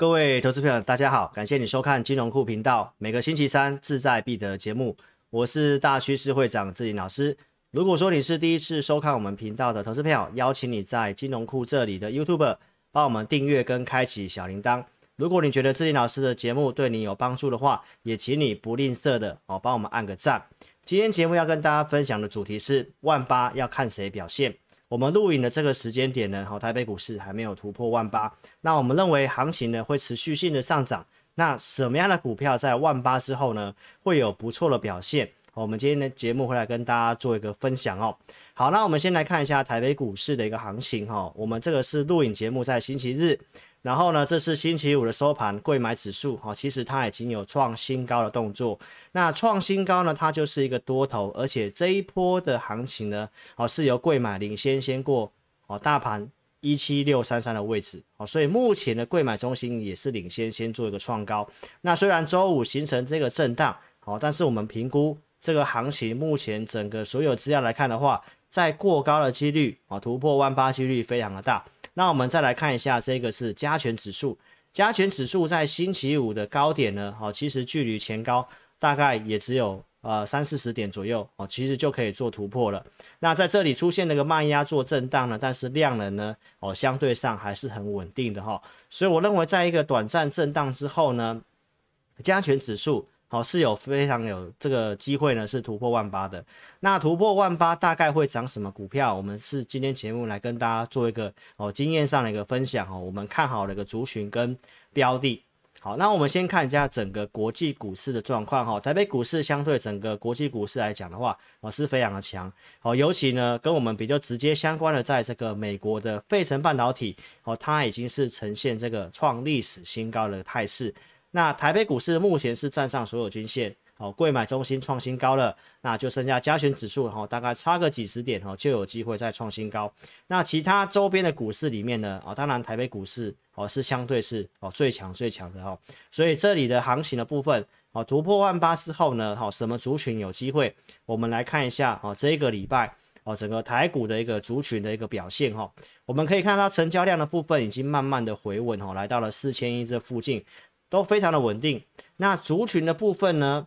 各位投资朋友，大家好，感谢你收看金融库频道每个星期三志在必得节目，我是大趋势会长志林老师。如果说你是第一次收看我们频道的投资朋友，邀请你在金融库这里的 YouTube 帮我们订阅跟开启小铃铛。如果你觉得志林老师的节目对你有帮助的话，也请你不吝啬的哦帮我们按个赞。今天节目要跟大家分享的主题是万八要看谁表现。我们录影的这个时间点呢，好，台北股市还没有突破万八，那我们认为行情呢会持续性的上涨。那什么样的股票在万八之后呢会有不错的表现？我们今天的节目会来跟大家做一个分享哦。好，那我们先来看一下台北股市的一个行情哈。我们这个是录影节目，在星期日。然后呢，这是星期五的收盘，贵买指数哈，其实它已经有创新高的动作。那创新高呢，它就是一个多头，而且这一波的行情呢，哦是由贵买领先先过哦，大盘一七六三三的位置哦，所以目前的贵买中心也是领先先做一个创高。那虽然周五形成这个震荡，好，但是我们评估这个行情目前整个所有资料来看的话，在过高的几率啊，突破万八几率非常的大。那我们再来看一下，这个是加权指数，加权指数在星期五的高点呢，好，其实距离前高大概也只有呃三四十点左右，哦，其实就可以做突破了。那在这里出现了个慢压做震荡呢，但是量能呢，哦，相对上还是很稳定的哈，所以我认为在一个短暂震荡之后呢，加权指数。好是有非常有这个机会呢，是突破万八的。那突破万八大概会涨什么股票？我们是今天节目来跟大家做一个哦经验上的一个分享哦。我们看好的一个族群跟标的。好，那我们先看一下整个国际股市的状况哈。台北股市相对整个国际股市来讲的话，哦是非常的强。好，尤其呢跟我们比较直接相关的，在这个美国的费城半导体哦，它已经是呈现这个创历史新高的态势。那台北股市目前是站上所有均线，哦，贵买中心创新高了，那就剩下加权指数，哈，大概差个几十点，哈，就有机会再创新高。那其他周边的股市里面呢，哦，当然台北股市，哦，是相对是哦最强最强的哈。所以这里的行情的部分，哦，突破万八之后呢，哦，什么族群有机会？我们来看一下，哦，这一个礼拜，哦，整个台股的一个族群的一个表现，哈，我们可以看到成交量的部分已经慢慢的回稳，哦，来到了四千亿这附近。都非常的稳定。那族群的部分呢，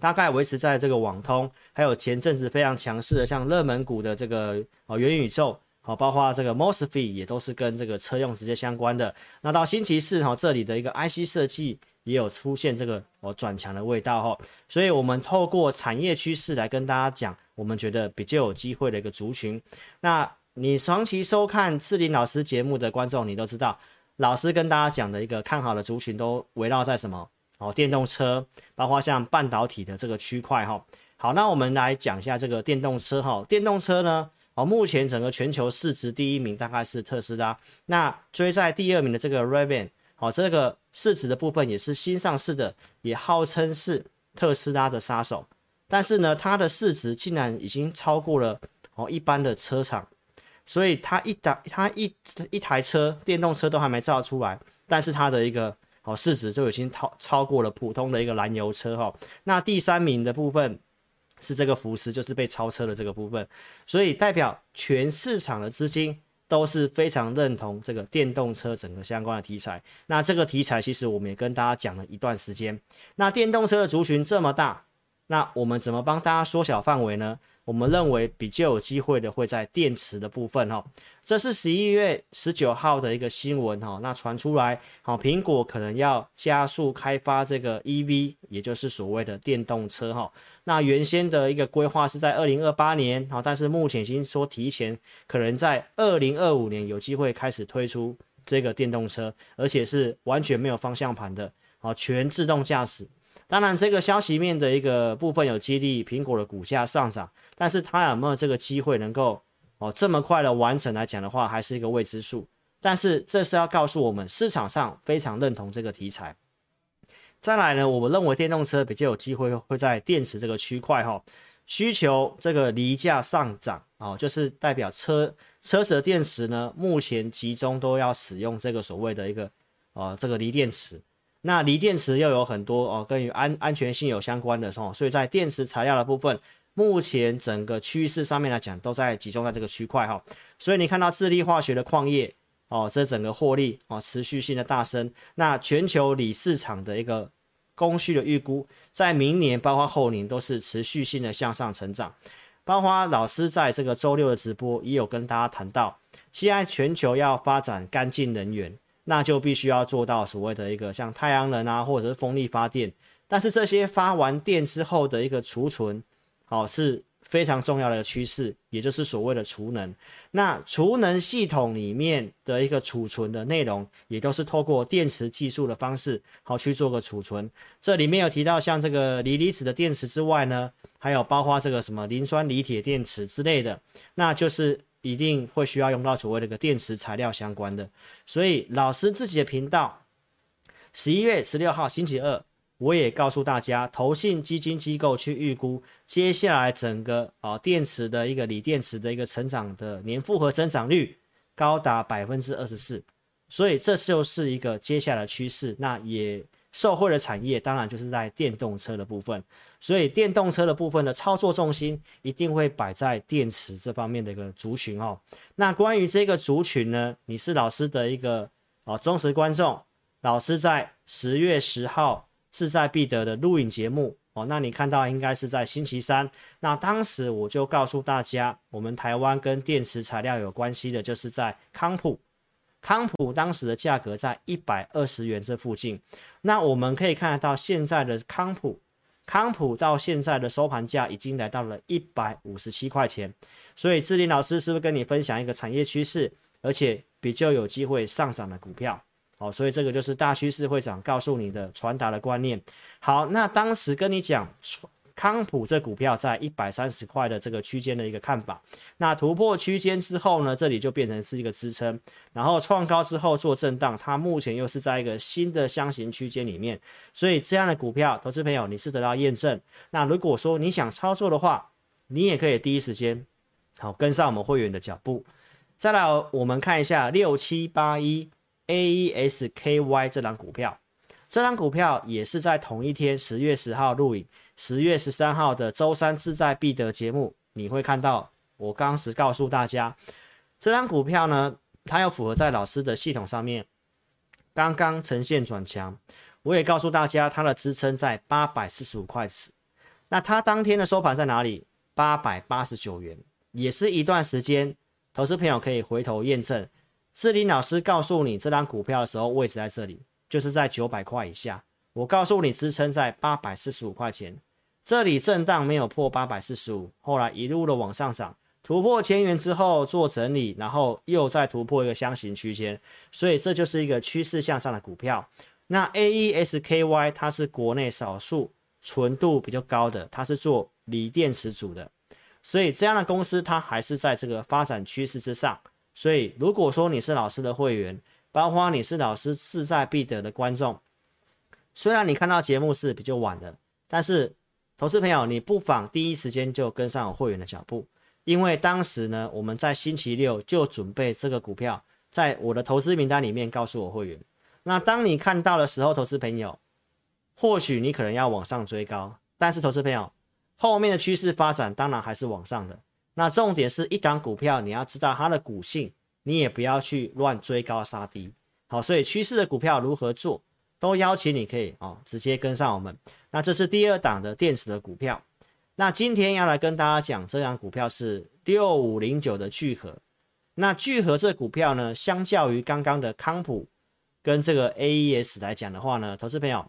大概维持在这个网通，还有前阵子非常强势的，像热门股的这个哦元宇宙，好，包括这个 Mosfet 也都是跟这个车用直接相关的。那到星期四哈，这里的一个 IC 设计也有出现这个哦转强的味道哈。所以我们透过产业趋势来跟大家讲，我们觉得比较有机会的一个族群。那你长期收看志林老师节目的观众，你都知道。老师跟大家讲的一个看好的族群都围绕在什么？哦，电动车，包括像半导体的这个区块哈。好，那我们来讲一下这个电动车哈。电动车呢，哦，目前整个全球市值第一名大概是特斯拉，那追在第二名的这个 Rivian，好，这个市值的部分也是新上市的，也号称是特斯拉的杀手，但是呢，它的市值竟然已经超过了哦一般的车厂。所以它一打它一一台车电动车都还没造出来，但是它的一个哦市值就已经超超过了普通的一个燃油车哈。那第三名的部分是这个福斯，就是被超车的这个部分，所以代表全市场的资金都是非常认同这个电动车整个相关的题材。那这个题材其实我们也跟大家讲了一段时间。那电动车的族群这么大，那我们怎么帮大家缩小范围呢？我们认为比较有机会的会在电池的部分哈，这是十一月十九号的一个新闻哈，那传出来好，苹果可能要加速开发这个 EV，也就是所谓的电动车哈。那原先的一个规划是在二零二八年哈，但是目前已经说提前，可能在二零二五年有机会开始推出这个电动车，而且是完全没有方向盘的，好，全自动驾驶。当然，这个消息面的一个部分有激励苹果的股价上涨，但是它有没有这个机会能够哦这么快的完成来讲的话，还是一个未知数。但是这是要告诉我们，市场上非常认同这个题材。再来呢，我们认为电动车比较有机会会在电池这个区块哈，需求这个离价上涨哦，就是代表车车子的电池呢，目前集中都要使用这个所谓的一个呃这个锂电池。那锂电池又有很多哦，跟与安安全性有相关的哦，所以在电池材料的部分，目前整个趋势上面来讲，都在集中在这个区块哈。所以你看到智利化学的矿业哦，这整个获利哦持续性的大升。那全球锂市场的一个供需的预估，在明年包括后年都是持续性的向上成长。包括老师在这个周六的直播也有跟大家谈到，现在全球要发展干净能源，那就必须要做到所谓的一个像太阳能啊，或者是风力发电。但是这些发完电之后的一个储存，好是。非常重要的趋势，也就是所谓的储能。那储能系统里面的一个储存的内容，也都是透过电池技术的方式，好去做个储存。这里面有提到像这个锂离子的电池之外呢，还有包括这个什么磷酸锂铁电池之类的，那就是一定会需要用到所谓的个电池材料相关的。所以老师自己的频道，十一月十六号星期二。我也告诉大家，投信基金机构去预估接下来整个啊电池的一个锂电池的一个成长的年复合增长率高达百分之二十四，所以这就是一个接下来的趋势。那也受惠的产业当然就是在电动车的部分，所以电动车的部分的操作重心一定会摆在电池这方面的一个族群哦。那关于这个族群呢，你是老师的一个啊忠实观众，老师在十月十号。志在必得的录影节目哦，那你看到应该是在星期三。那当时我就告诉大家，我们台湾跟电池材料有关系的，就是在康普。康普当时的价格在一百二十元这附近。那我们可以看得到，现在的康普，康普到现在的收盘价已经来到了一百五十七块钱。所以志林老师是不是跟你分享一个产业趋势，而且比较有机会上涨的股票？好，所以这个就是大趋势会长告诉你的传达的观念。好，那当时跟你讲康普这股票在一百三十块的这个区间的一个看法，那突破区间之后呢，这里就变成是一个支撑，然后创高之后做震荡，它目前又是在一个新的箱型区间里面，所以这样的股票，投资朋友你是得到验证。那如果说你想操作的话，你也可以第一时间好跟上我们会员的脚步。再来，我们看一下六七八一。A E S K Y 这张股票，这张股票也是在同一天十月十号录影，十月十三号的周三志在必得节目，你会看到我当时告诉大家，这张股票呢，它要符合在老师的系统上面，刚刚呈现转强，我也告诉大家它的支撑在八百四十五块时，那它当天的收盘在哪里？八百八十九元，也是一段时间，投资朋友可以回头验证。志林老师告诉你，这张股票的时候位置在这里，就是在九百块以下。我告诉你，支撑在八百四十五块钱，这里震荡没有破八百四十五，后来一路的往上涨，突破千元之后做整理，然后又再突破一个箱型区间，所以这就是一个趋势向上的股票。那 A E S K Y 它是国内少数纯度比较高的，它是做锂电池组的，所以这样的公司它还是在这个发展趋势之上。所以，如果说你是老师的会员，包括你是老师志在必得的观众，虽然你看到节目是比较晚的，但是投资朋友，你不妨第一时间就跟上我会员的脚步，因为当时呢，我们在星期六就准备这个股票，在我的投资名单里面告诉我会员。那当你看到的时候，投资朋友，或许你可能要往上追高，但是投资朋友后面的趋势发展当然还是往上的。那重点是一档股票，你要知道它的股性，你也不要去乱追高杀低。好，所以趋势的股票如何做，都邀请你可以哦，直接跟上我们。那这是第二档的电池的股票。那今天要来跟大家讲，这档股票是六五零九的聚合。那聚合这股票呢，相较于刚刚的康普跟这个 AES 来讲的话呢，投资朋友，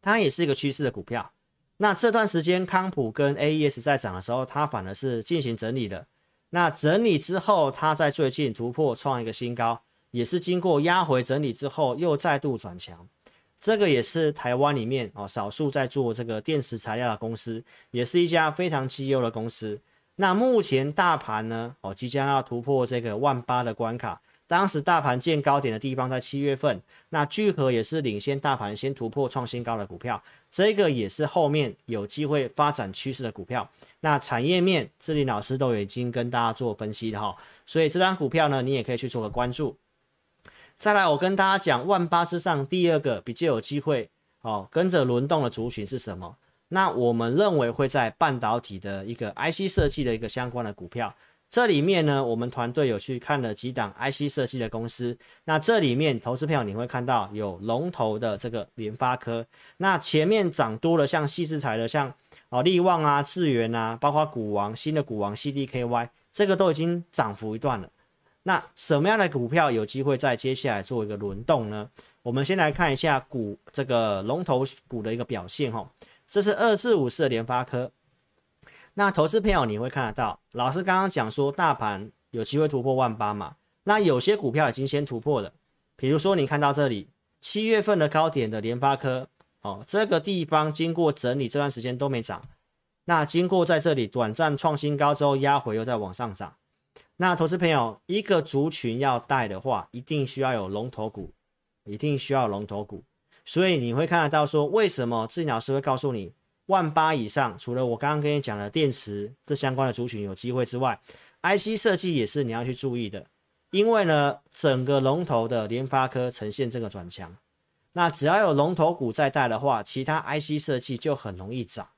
它也是一个趋势的股票。那这段时间康普跟 AES 在涨的时候，它反而是进行整理的。那整理之后，它在最近突破创一个新高，也是经过压回整理之后又再度转强。这个也是台湾里面哦少数在做这个电池材料的公司，也是一家非常绩优的公司。那目前大盘呢哦即将要突破这个万八的关卡。当时大盘见高点的地方在七月份，那聚合也是领先大盘先突破创新高的股票，这个也是后面有机会发展趋势的股票。那产业面，志林老师都已经跟大家做分析了哈，所以这张股票呢，你也可以去做个关注。再来，我跟大家讲，万八之上第二个比较有机会哦，跟着轮动的族群是什么？那我们认为会在半导体的一个 IC 设计的一个相关的股票。这里面呢，我们团队有去看了几档 IC 设计的公司。那这里面投资票你会看到有龙头的这个联发科，那前面涨多了，像细制材的，像哦利旺啊、智源啊，包括股王新的股王 CDKY，这个都已经涨幅一段了。那什么样的股票有机会在接下来做一个轮动呢？我们先来看一下股这个龙头股的一个表现哈。这是二四五四的联发科。那投资朋友你会看得到，老师刚刚讲说大盘有机会突破万八嘛？那有些股票已经先突破了，比如说你看到这里七月份的高点的联发科哦，这个地方经过整理这段时间都没涨，那经过在这里短暂创新高之后压回又再往上涨。那投资朋友一个族群要带的话，一定需要有龙头股，一定需要龙头股，所以你会看得到说为什么志老师会告诉你。万八以上，除了我刚刚跟你讲的电池这相关的族群有机会之外，IC 设计也是你要去注意的。因为呢，整个龙头的联发科呈现这个转强，那只要有龙头股在带的话，其他 IC 设计就很容易涨。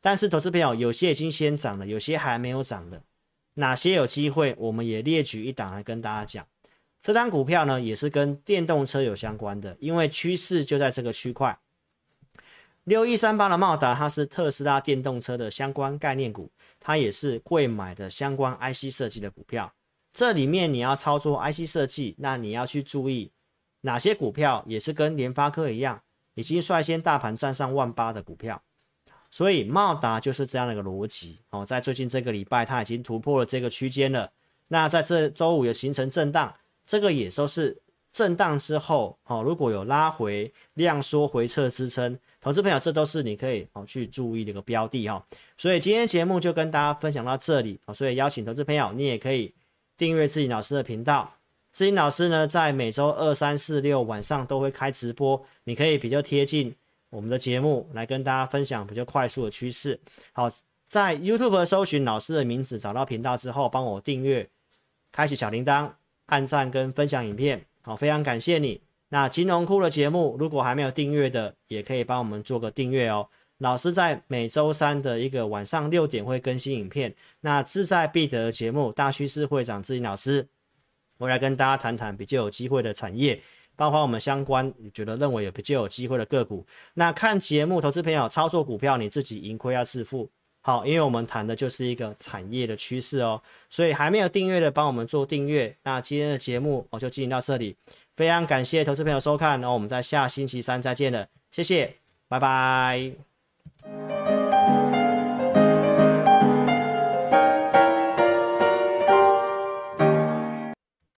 但是投资朋友，有些已经先涨了，有些还没有涨的，哪些有机会，我们也列举一档来跟大家讲。这单股票呢，也是跟电动车有相关的，因为趋势就在这个区块。六一三八的茂达，它是特斯拉电动车的相关概念股，它也是贵买的相关 IC 设计的股票。这里面你要操作 IC 设计，那你要去注意哪些股票也是跟联发科一样，已经率先大盘站上万八的股票。所以茂达就是这样的一个逻辑哦，在最近这个礼拜，它已经突破了这个区间了。那在这周五有形成震荡，这个也都是震荡之后哦，如果有拉回量缩回撤支撑。投资朋友，这都是你可以哦去注意的一个标的哈，所以今天节目就跟大家分享到这里啊，所以邀请投资朋友，你也可以订阅志颖老师的频道，志颖老师呢在每周二、三、四、六晚上都会开直播，你可以比较贴近我们的节目来跟大家分享比较快速的趋势。好，在 YouTube 搜寻老师的名字，找到频道之后，帮我订阅，开启小铃铛，按赞跟分享影片，好，非常感谢你。那金融库的节目，如果还没有订阅的，也可以帮我们做个订阅哦。老师在每周三的一个晚上六点会更新影片。那志在必得节目，大趋势会长志颖老师，我来跟大家谈谈比较有机会的产业，包括我们相关你觉得认为有比较有机会的个股。那看节目，投资朋友操作股票，你自己盈亏要自负。好，因为我们谈的就是一个产业的趋势哦，所以还没有订阅的，帮我们做订阅。那今天的节目我就进行到这里。非常感谢投资朋友收看，然后我们在下星期三再见了，谢谢，拜拜。